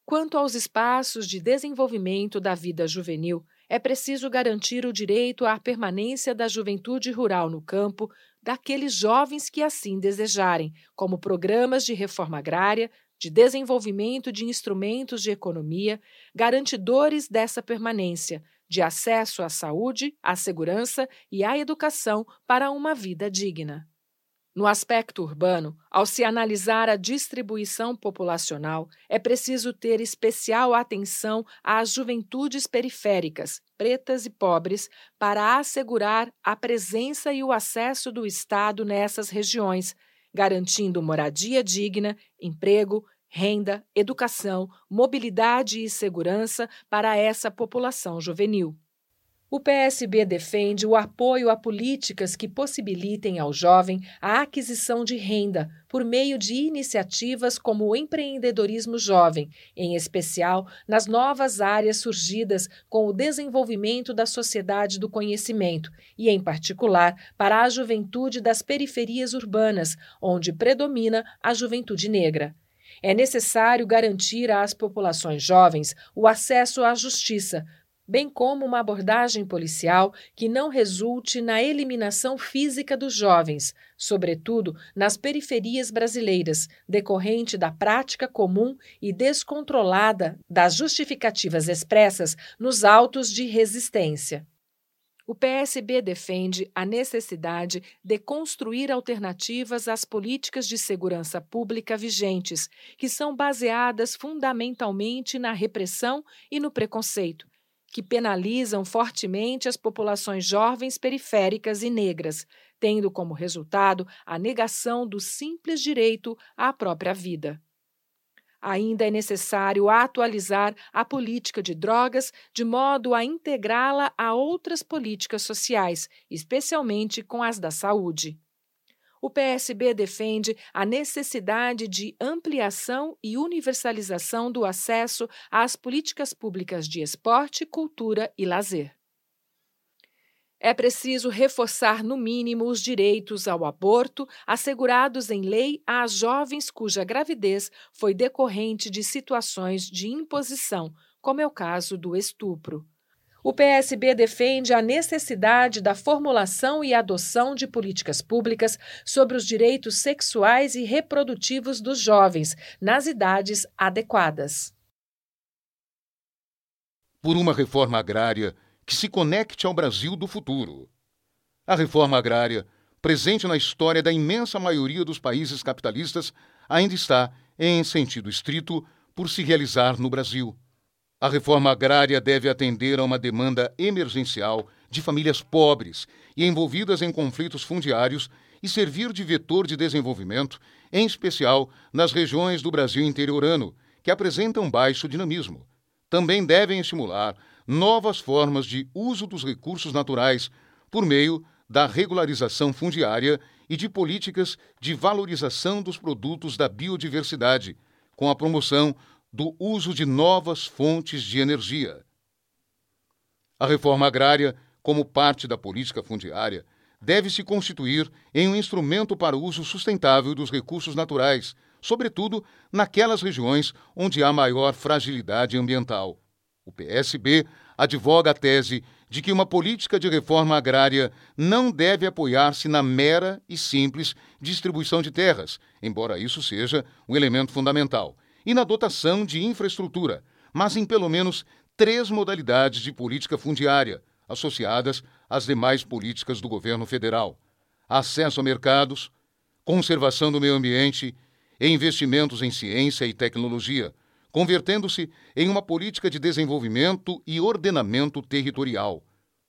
Quanto aos espaços de desenvolvimento da vida juvenil, é preciso garantir o direito à permanência da juventude rural no campo daqueles jovens que assim desejarem, como programas de reforma agrária, de desenvolvimento de instrumentos de economia, garantidores dessa permanência, de acesso à saúde, à segurança e à educação para uma vida digna. No aspecto urbano, ao se analisar a distribuição populacional, é preciso ter especial atenção às juventudes periféricas, pretas e pobres, para assegurar a presença e o acesso do Estado nessas regiões, garantindo moradia digna, emprego, renda, educação, mobilidade e segurança para essa população juvenil. O PSB defende o apoio a políticas que possibilitem ao jovem a aquisição de renda por meio de iniciativas como o empreendedorismo jovem, em especial nas novas áreas surgidas com o desenvolvimento da sociedade do conhecimento e, em particular, para a juventude das periferias urbanas, onde predomina a juventude negra. É necessário garantir às populações jovens o acesso à justiça, bem como uma abordagem policial que não resulte na eliminação física dos jovens, sobretudo nas periferias brasileiras, decorrente da prática comum e descontrolada das justificativas expressas nos autos de resistência. O PSB defende a necessidade de construir alternativas às políticas de segurança pública vigentes, que são baseadas fundamentalmente na repressão e no preconceito, que penalizam fortemente as populações jovens periféricas e negras, tendo como resultado a negação do simples direito à própria vida. Ainda é necessário atualizar a política de drogas de modo a integrá-la a outras políticas sociais, especialmente com as da saúde. O PSB defende a necessidade de ampliação e universalização do acesso às políticas públicas de esporte, cultura e lazer. É preciso reforçar, no mínimo, os direitos ao aborto assegurados em lei às jovens cuja gravidez foi decorrente de situações de imposição, como é o caso do estupro. O PSB defende a necessidade da formulação e adoção de políticas públicas sobre os direitos sexuais e reprodutivos dos jovens, nas idades adequadas. Por uma reforma agrária que se conecte ao Brasil do futuro. A reforma agrária, presente na história da imensa maioria dos países capitalistas, ainda está, em sentido estrito, por se realizar no Brasil. A reforma agrária deve atender a uma demanda emergencial de famílias pobres e envolvidas em conflitos fundiários e servir de vetor de desenvolvimento, em especial nas regiões do Brasil interiorano, que apresentam baixo dinamismo. Também devem estimular novas formas de uso dos recursos naturais por meio da regularização fundiária e de políticas de valorização dos produtos da biodiversidade, com a promoção do uso de novas fontes de energia. A reforma agrária, como parte da política fundiária, deve se constituir em um instrumento para o uso sustentável dos recursos naturais, sobretudo naquelas regiões onde há maior fragilidade ambiental. O PSB advoga a tese de que uma política de reforma agrária não deve apoiar-se na mera e simples distribuição de terras, embora isso seja um elemento fundamental, e na dotação de infraestrutura, mas em pelo menos três modalidades de política fundiária, associadas às demais políticas do governo federal: acesso a mercados, conservação do meio ambiente e investimentos em ciência e tecnologia convertendo-se em uma política de desenvolvimento e ordenamento territorial.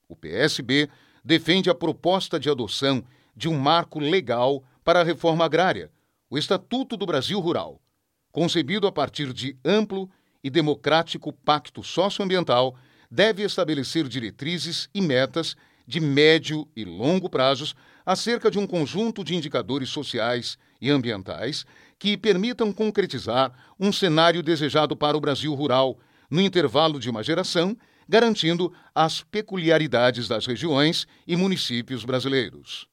O PSB defende a proposta de adoção de um marco legal para a reforma agrária, o Estatuto do Brasil Rural, concebido a partir de amplo e democrático pacto socioambiental, deve estabelecer diretrizes e metas de médio e longo prazos acerca de um conjunto de indicadores sociais e ambientais que permitam concretizar um cenário desejado para o Brasil rural no intervalo de uma geração, garantindo as peculiaridades das regiões e municípios brasileiros.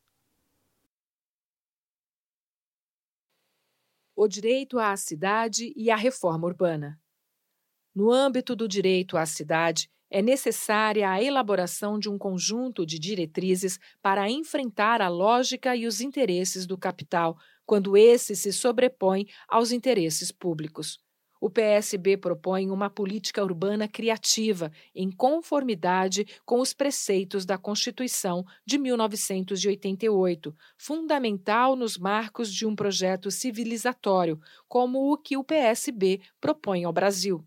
O direito à cidade e a reforma urbana. No âmbito do direito à cidade, é necessária a elaboração de um conjunto de diretrizes para enfrentar a lógica e os interesses do capital quando esse se sobrepõe aos interesses públicos. O PSB propõe uma política urbana criativa, em conformidade com os preceitos da Constituição de 1988, fundamental nos marcos de um projeto civilizatório, como o que o PSB propõe ao Brasil.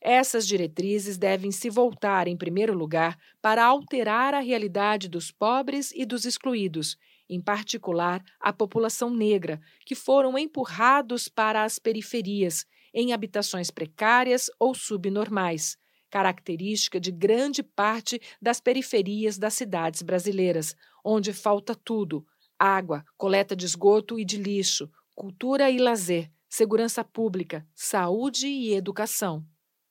Essas diretrizes devem se voltar, em primeiro lugar, para alterar a realidade dos pobres e dos excluídos, em particular a população negra, que foram empurrados para as periferias, em habitações precárias ou subnormais, característica de grande parte das periferias das cidades brasileiras, onde falta tudo: água, coleta de esgoto e de lixo, cultura e lazer, segurança pública, saúde e educação.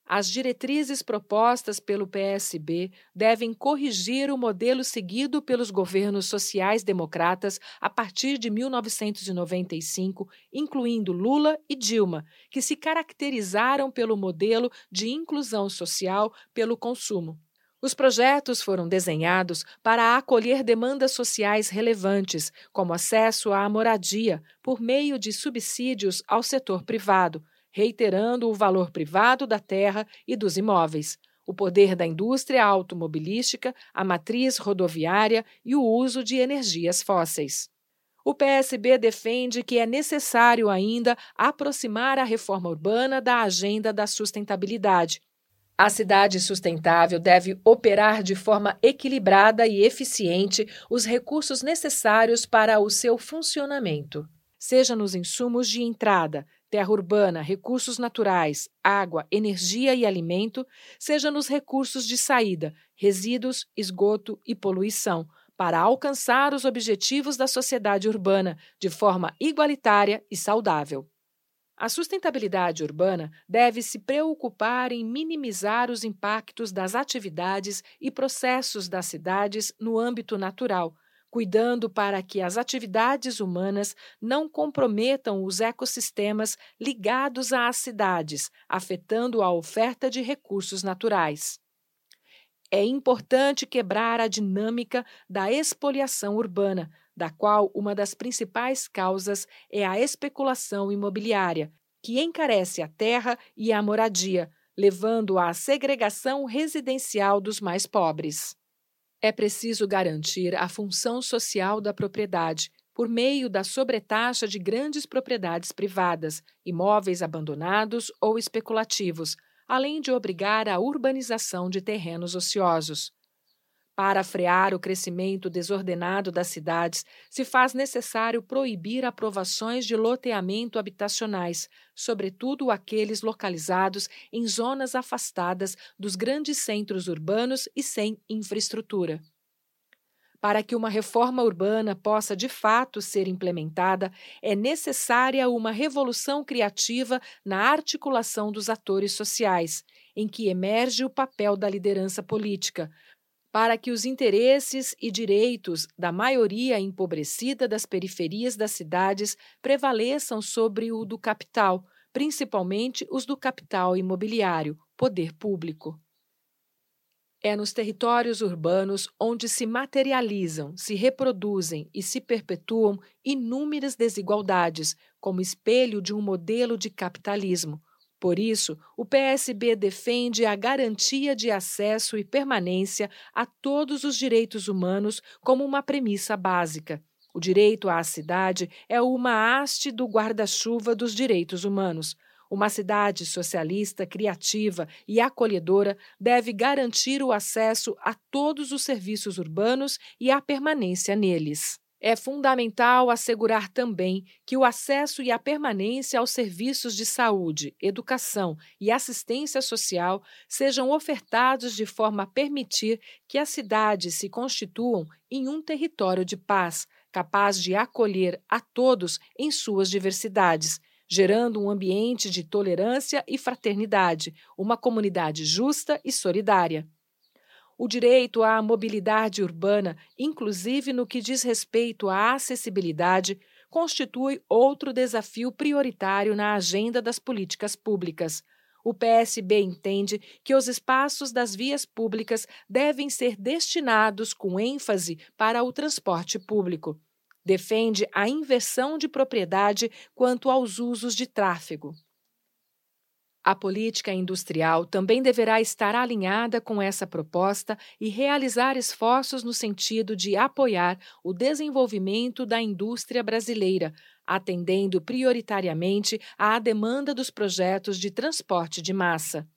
As diretrizes propostas pelo PSB devem corrigir o modelo seguido pelos governos sociais-democratas a partir de 1995, incluindo Lula e Dilma, que se caracterizaram pelo modelo de inclusão social pelo consumo. Os projetos foram desenhados para acolher demandas sociais relevantes, como acesso à moradia, por meio de subsídios ao setor privado, reiterando o valor privado da terra e dos imóveis, o poder da indústria automobilística, a matriz rodoviária e o uso de energias fósseis. O PSB defende que é necessário ainda aproximar a reforma urbana da agenda da sustentabilidade. A cidade sustentável deve operar de forma equilibrada e eficiente os recursos necessários para o seu funcionamento, seja nos insumos de entrada, terra urbana, recursos naturais, água, energia e alimento, seja nos recursos de saída, resíduos, esgoto e poluição, para alcançar os objetivos da sociedade urbana de forma igualitária e saudável. A sustentabilidade urbana deve se preocupar em minimizar os impactos das atividades e processos das cidades no âmbito natural, cuidando para que as atividades humanas não comprometam os ecossistemas ligados às cidades, afetando a oferta de recursos naturais. É importante quebrar a dinâmica da expoliação urbana, da qual uma das principais causas é a especulação imobiliária, que encarece a terra e a moradia, levando à segregação residencial dos mais pobres. É preciso garantir a função social da propriedade, por meio da sobretaxa de grandes propriedades privadas, imóveis abandonados ou especulativos, além de obrigar a urbanização de terrenos ociosos. Para frear o crescimento desordenado das cidades, se faz necessário proibir aprovações de loteamento habitacionais, sobretudo aqueles localizados em zonas afastadas dos grandes centros urbanos e sem infraestrutura. Para que uma reforma urbana possa de fato ser implementada, é necessária uma revolução criativa na articulação dos atores sociais, em que emerge o papel da liderança política, para que os interesses e direitos da maioria empobrecida das periferias das cidades prevaleçam sobre o do capital, principalmente os do capital imobiliário, poder público. É nos territórios urbanos onde se materializam, se reproduzem e se perpetuam inúmeras desigualdades, como espelho de um modelo de capitalismo, por isso, o PSB defende a garantia de acesso e permanência a todos os direitos humanos como uma premissa básica. O direito à cidade é uma haste do guarda-chuva dos direitos humanos. Uma cidade socialista, criativa e acolhedora deve garantir o acesso a todos os serviços urbanos e a permanência neles. É fundamental assegurar também que o acesso e a permanência aos serviços de saúde, educação e assistência social sejam ofertados de forma a permitir que as cidades se constituam em um território de paz, capaz de acolher a todos em suas diversidades, gerando um ambiente de tolerância e fraternidade, uma comunidade justa e solidária o direito à mobilidade urbana, inclusive no que diz respeito à acessibilidade, constitui outro desafio prioritário na agenda das políticas públicas. O PSB entende que os espaços das vias públicas devem ser destinados com ênfase para o transporte público. Defende a inversão de propriedade quanto aos usos de tráfego. A política industrial também deverá estar alinhada com essa proposta e realizar esforços no sentido de apoiar o desenvolvimento da indústria brasileira, atendendo prioritariamente à demanda dos projetos de transporte de massa.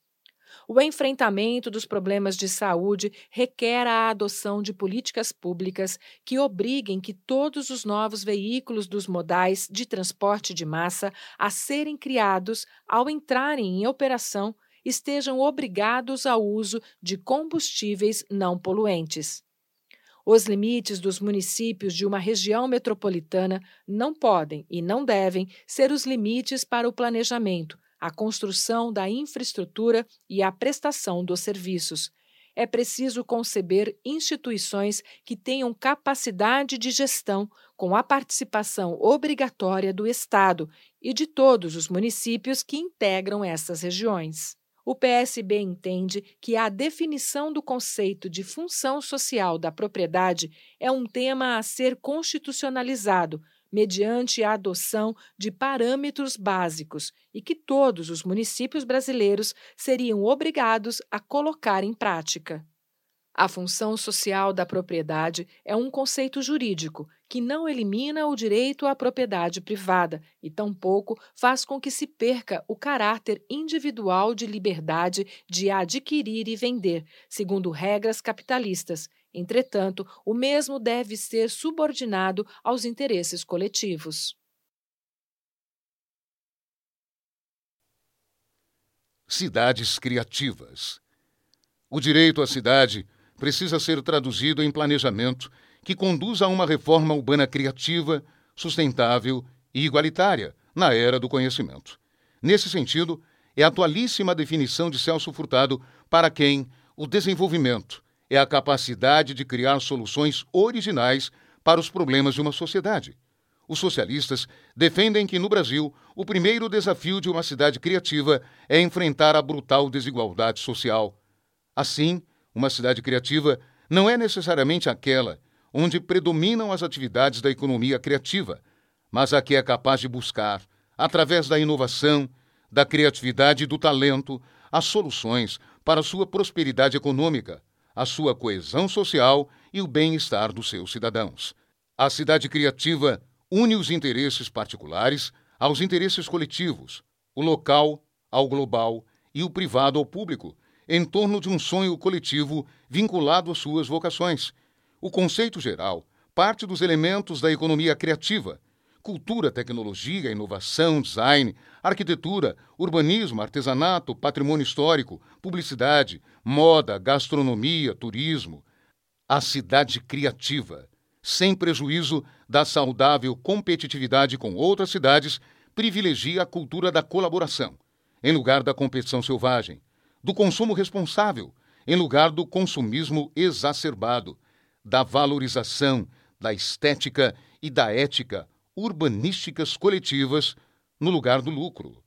O enfrentamento dos problemas de saúde requer a adoção de políticas públicas que obriguem que todos os novos veículos dos modais de transporte de massa a serem criados, ao entrarem em operação, estejam obrigados ao uso de combustíveis não poluentes. Os limites dos municípios de uma região metropolitana não podem e não devem ser os limites para o planejamento, a construção da infraestrutura e a prestação dos serviços. É preciso conceber instituições que tenham capacidade de gestão com a participação obrigatória do Estado e de todos os municípios que integram essas regiões. O PSB entende que a definição do conceito de função social da propriedade é um tema a ser constitucionalizado mediante a adoção de parâmetros básicos e que todos os municípios brasileiros seriam obrigados a colocar em prática. A função social da propriedade é um conceito jurídico que não elimina o direito à propriedade privada e tampouco faz com que se perca o caráter individual de liberdade de adquirir e vender, segundo regras capitalistas, Entretanto, o mesmo deve ser subordinado aos interesses coletivos. Cidades criativas. O direito à cidade precisa ser traduzido em planejamento que conduza a uma reforma urbana criativa, sustentável e igualitária na era do conhecimento. Nesse sentido, é a atualíssima definição de Celso Furtado para quem o desenvolvimento é a capacidade de criar soluções originais para os problemas de uma sociedade. Os socialistas defendem que, no Brasil, o primeiro desafio de uma cidade criativa é enfrentar a brutal desigualdade social. Assim, uma cidade criativa não é necessariamente aquela onde predominam as atividades da economia criativa, mas a que é capaz de buscar, através da inovação, da criatividade e do talento, as soluções para sua prosperidade econômica a sua coesão social e o bem-estar dos seus cidadãos. A cidade criativa une os interesses particulares aos interesses coletivos, o local ao global e o privado ao público, em torno de um sonho coletivo vinculado às suas vocações. O conceito geral parte dos elementos da economia criativa, cultura, tecnologia, inovação, design, arquitetura, urbanismo, artesanato, patrimônio histórico, publicidade, moda, gastronomia, turismo. A cidade criativa, sem prejuízo da saudável competitividade com outras cidades, privilegia a cultura da colaboração, em lugar da competição selvagem, do consumo responsável, em lugar do consumismo exacerbado, da valorização, da estética e da ética urbanísticas coletivas no lugar do lucro.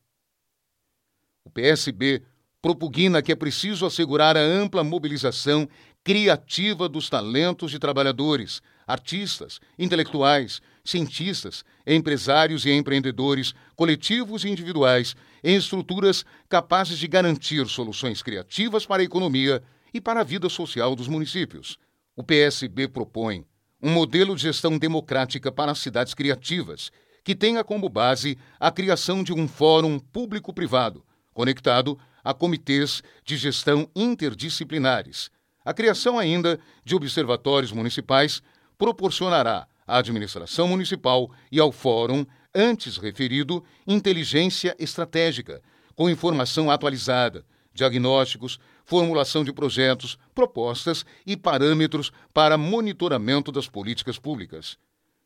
O PSB propugna que é preciso assegurar a ampla mobilização criativa dos talentos de trabalhadores, artistas, intelectuais, cientistas, empresários e empreendedores, coletivos e individuais, em estruturas capazes de garantir soluções criativas para a economia e para a vida social dos municípios. O PSB propõe um modelo de gestão democrática para as cidades criativas, que tenha como base a criação de um fórum público-privado, conectado a comitês de gestão interdisciplinares. A criação ainda de observatórios municipais proporcionará à administração municipal e ao fórum, antes referido, inteligência estratégica, com informação atualizada, diagnósticos, formulação de projetos, propostas e parâmetros para monitoramento das políticas públicas.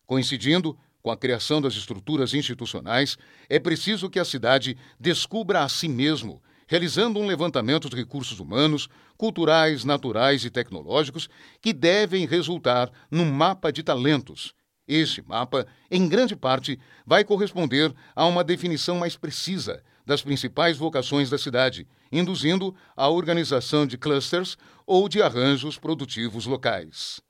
Coincidindo com a criação das estruturas institucionais, é preciso que a cidade descubra a si mesmo, realizando um levantamento de recursos humanos, culturais, naturais e tecnológicos que devem resultar num mapa de talentos. Este mapa, em grande parte, vai corresponder a uma definição mais precisa das principais vocações da cidade, induzindo a organização de clusters ou de arranjos produtivos locais.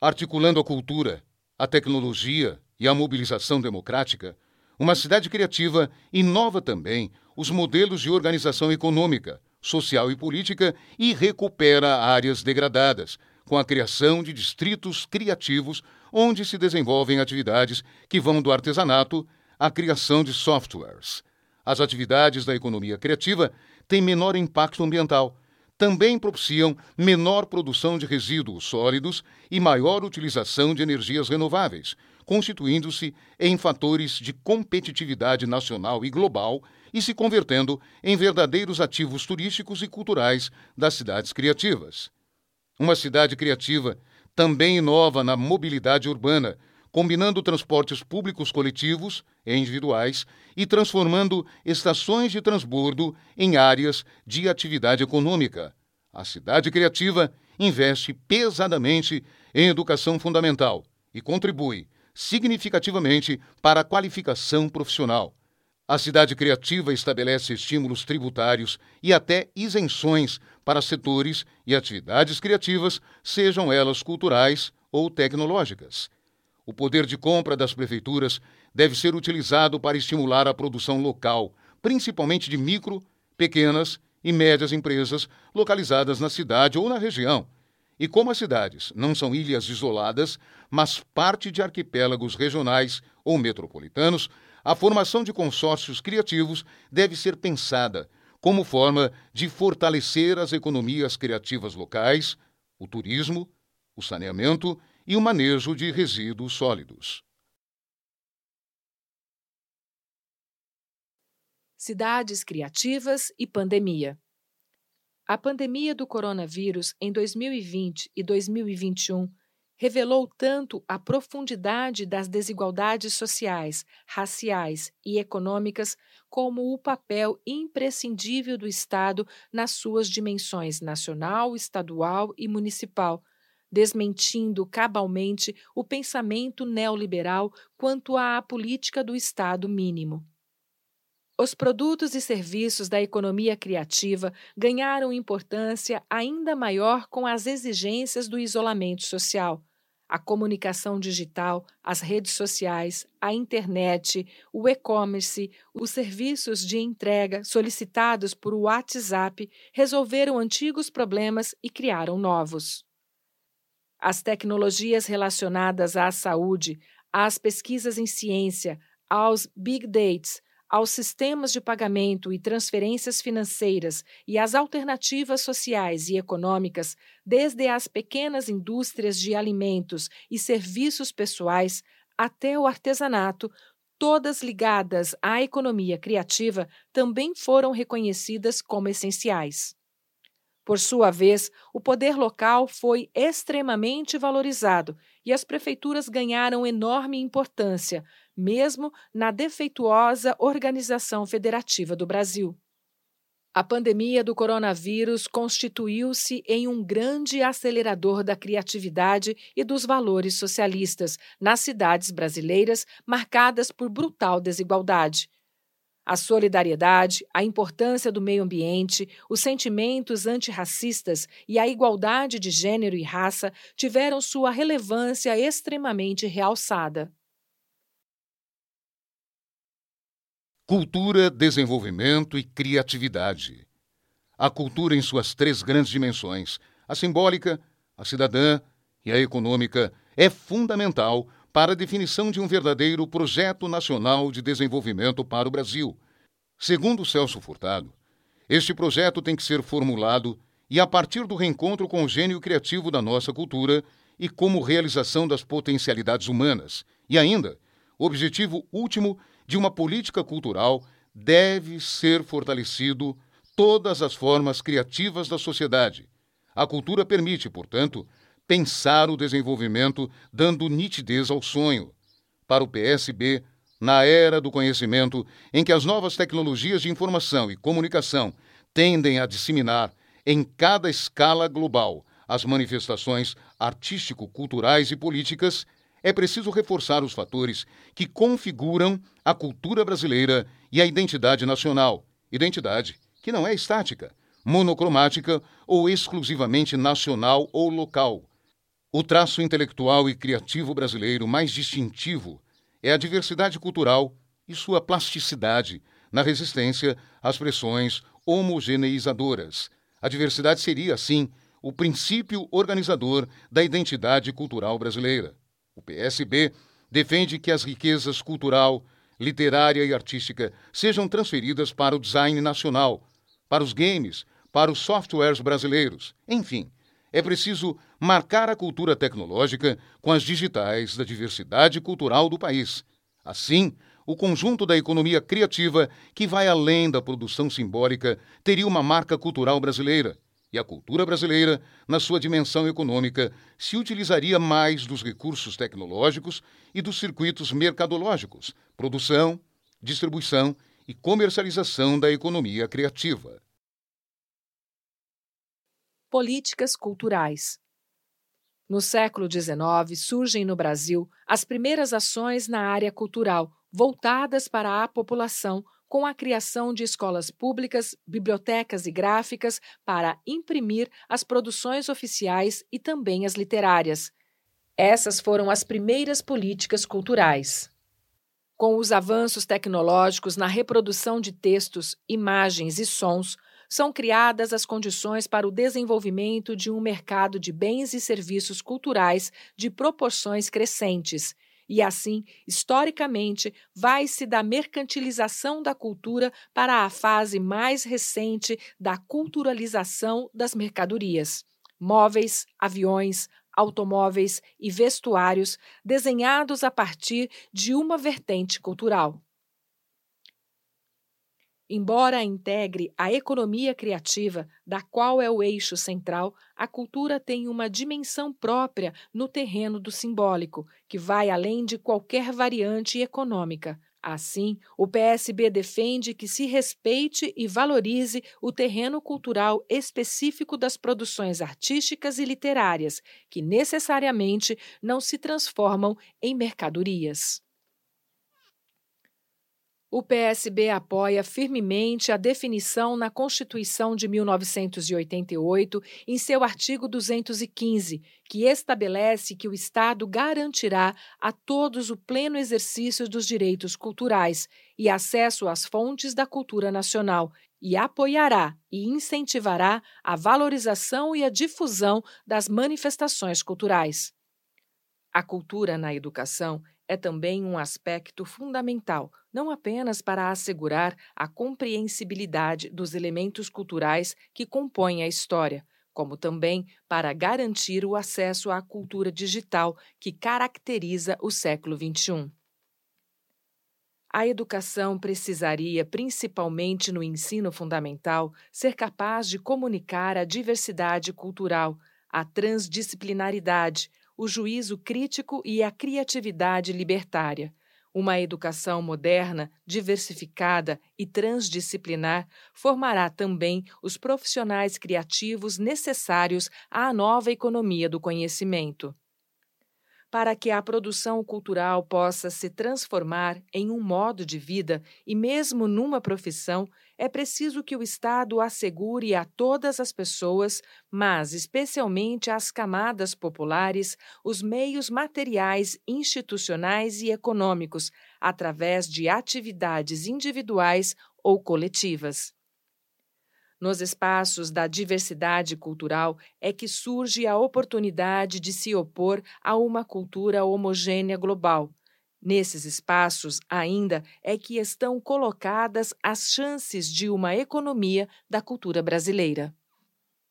Articulando a cultura, a tecnologia e a mobilização democrática, uma cidade criativa inova também os modelos de organização econômica, social e política e recupera áreas degradadas, com a criação de distritos criativos onde se desenvolvem atividades que vão do artesanato à criação de softwares. As atividades da economia criativa têm menor impacto ambiental, também propiciam menor produção de resíduos sólidos e maior utilização de energias renováveis, constituindo-se em fatores de competitividade nacional e global e se convertendo em verdadeiros ativos turísticos e culturais das cidades criativas. Uma cidade criativa também inova na mobilidade urbana, combinando transportes públicos coletivos e individuais e transformando estações de transbordo em áreas de atividade econômica. A cidade criativa investe pesadamente em educação fundamental e contribui significativamente para a qualificação profissional. A cidade criativa estabelece estímulos tributários e até isenções para setores e atividades criativas, sejam elas culturais ou tecnológicas. O poder de compra das prefeituras deve ser utilizado para estimular a produção local, principalmente de micro, pequenas e médias empresas localizadas na cidade ou na região. E como as cidades não são ilhas isoladas, mas parte de arquipélagos regionais ou metropolitanos, a formação de consórcios criativos deve ser pensada como forma de fortalecer as economias criativas locais, o turismo, o saneamento e o manejo de resíduos sólidos. Cidades criativas e pandemia. A pandemia do coronavírus em 2020 e 2021 revelou tanto a profundidade das desigualdades sociais, raciais e econômicas, como o papel imprescindível do Estado nas suas dimensões nacional, estadual e municipal desmentindo cabalmente o pensamento neoliberal quanto à política do Estado mínimo. Os produtos e serviços da economia criativa ganharam importância ainda maior com as exigências do isolamento social. A comunicação digital, as redes sociais, a internet, o e-commerce, os serviços de entrega solicitados por WhatsApp resolveram antigos problemas e criaram novos. As tecnologias relacionadas à saúde, às pesquisas em ciência, aos big dates, aos sistemas de pagamento e transferências financeiras e às alternativas sociais e econômicas, desde as pequenas indústrias de alimentos e serviços pessoais até o artesanato, todas ligadas à economia criativa, também foram reconhecidas como essenciais. Por sua vez, o poder local foi extremamente valorizado e as prefeituras ganharam enorme importância, mesmo na defeituosa organização federativa do Brasil. A pandemia do coronavírus constituiu-se em um grande acelerador da criatividade e dos valores socialistas nas cidades brasileiras marcadas por brutal desigualdade. A solidariedade, a importância do meio ambiente, os sentimentos antirracistas e a igualdade de gênero e raça tiveram sua relevância extremamente realçada. Cultura, desenvolvimento e criatividade. A cultura em suas três grandes dimensões, a simbólica, a cidadã e a econômica, é fundamental para a definição de um verdadeiro projeto nacional de desenvolvimento para o Brasil. Segundo Celso Furtado, este projeto tem que ser formulado e a partir do reencontro com o gênio criativo da nossa cultura e como realização das potencialidades humanas. E ainda, o objetivo último de uma política cultural deve ser fortalecido todas as formas criativas da sociedade. A cultura permite, portanto, pensar o desenvolvimento dando nitidez ao sonho. Para o PSB, na era do conhecimento, em que as novas tecnologias de informação e comunicação tendem a disseminar em cada escala global as manifestações artístico-culturais e políticas, é preciso reforçar os fatores que configuram a cultura brasileira e a identidade nacional. Identidade que não é estática, monocromática ou exclusivamente nacional ou local o traço intelectual e criativo brasileiro mais distintivo é a diversidade cultural e sua plasticidade na resistência às pressões homogeneizadoras. A diversidade seria, assim, o princípio organizador da identidade cultural brasileira. O PSB defende que as riquezas cultural, literária e artística sejam transferidas para o design nacional, para os games, para os softwares brasileiros, enfim é preciso marcar a cultura tecnológica com as digitais da diversidade cultural do país. Assim, o conjunto da economia criativa, que vai além da produção simbólica, teria uma marca cultural brasileira. E a cultura brasileira, na sua dimensão econômica, se utilizaria mais dos recursos tecnológicos e dos circuitos mercadológicos, produção, distribuição e comercialização da economia criativa políticas culturais. No século XIX, surgem no Brasil as primeiras ações na área cultural, voltadas para a população, com a criação de escolas públicas, bibliotecas e gráficas para imprimir as produções oficiais e também as literárias. Essas foram as primeiras políticas culturais. Com os avanços tecnológicos na reprodução de textos, imagens e sons, são criadas as condições para o desenvolvimento de um mercado de bens e serviços culturais de proporções crescentes. E assim, historicamente, vai-se da mercantilização da cultura para a fase mais recente da culturalização das mercadorias. Móveis, aviões, automóveis e vestuários desenhados a partir de uma vertente cultural. Embora integre a economia criativa, da qual é o eixo central, a cultura tem uma dimensão própria no terreno do simbólico, que vai além de qualquer variante econômica. Assim, o PSB defende que se respeite e valorize o terreno cultural específico das produções artísticas e literárias, que necessariamente não se transformam em mercadorias. O PSB apoia firmemente a definição na Constituição de 1988, em seu artigo 215, que estabelece que o Estado garantirá a todos o pleno exercício dos direitos culturais e acesso às fontes da cultura nacional, e apoiará e incentivará a valorização e a difusão das manifestações culturais. A cultura na educação é também um aspecto fundamental, não apenas para assegurar a compreensibilidade dos elementos culturais que compõem a história, como também para garantir o acesso à cultura digital que caracteriza o século XXI. A educação precisaria, principalmente no ensino fundamental, ser capaz de comunicar a diversidade cultural, a transdisciplinaridade, o juízo crítico e a criatividade libertária. Uma educação moderna, diversificada e transdisciplinar formará também os profissionais criativos necessários à nova economia do conhecimento para que a produção cultural possa se transformar em um modo de vida e mesmo numa profissão, é preciso que o Estado assegure a todas as pessoas, mas especialmente às camadas populares, os meios materiais, institucionais e econômicos, através de atividades individuais ou coletivas. Nos espaços da diversidade cultural é que surge a oportunidade de se opor a uma cultura homogênea global. Nesses espaços, ainda, é que estão colocadas as chances de uma economia da cultura brasileira.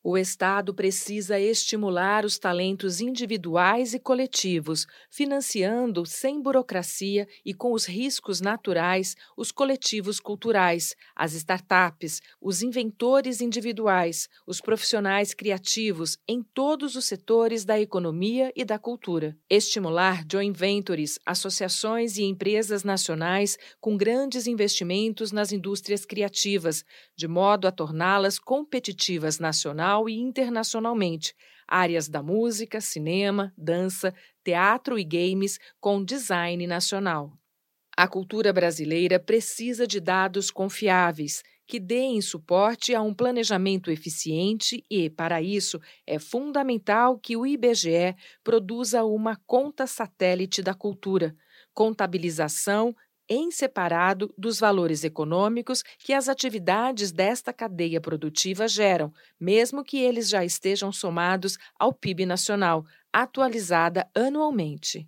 O Estado precisa estimular os talentos individuais e coletivos, financiando sem burocracia e com os riscos naturais os coletivos culturais, as startups, os inventores individuais, os profissionais criativos em todos os setores da economia e da cultura. Estimular joint ventures, associações e empresas nacionais com grandes investimentos nas indústrias criativas, de modo a torná-las competitivas nacional nacional e internacionalmente, áreas da música, cinema, dança, teatro e games com design nacional. A cultura brasileira precisa de dados confiáveis que deem suporte a um planejamento eficiente e, para isso, é fundamental que o IBGE produza uma conta satélite da cultura, contabilização em separado dos valores econômicos que as atividades desta cadeia produtiva geram, mesmo que eles já estejam somados ao PIB nacional, atualizada anualmente.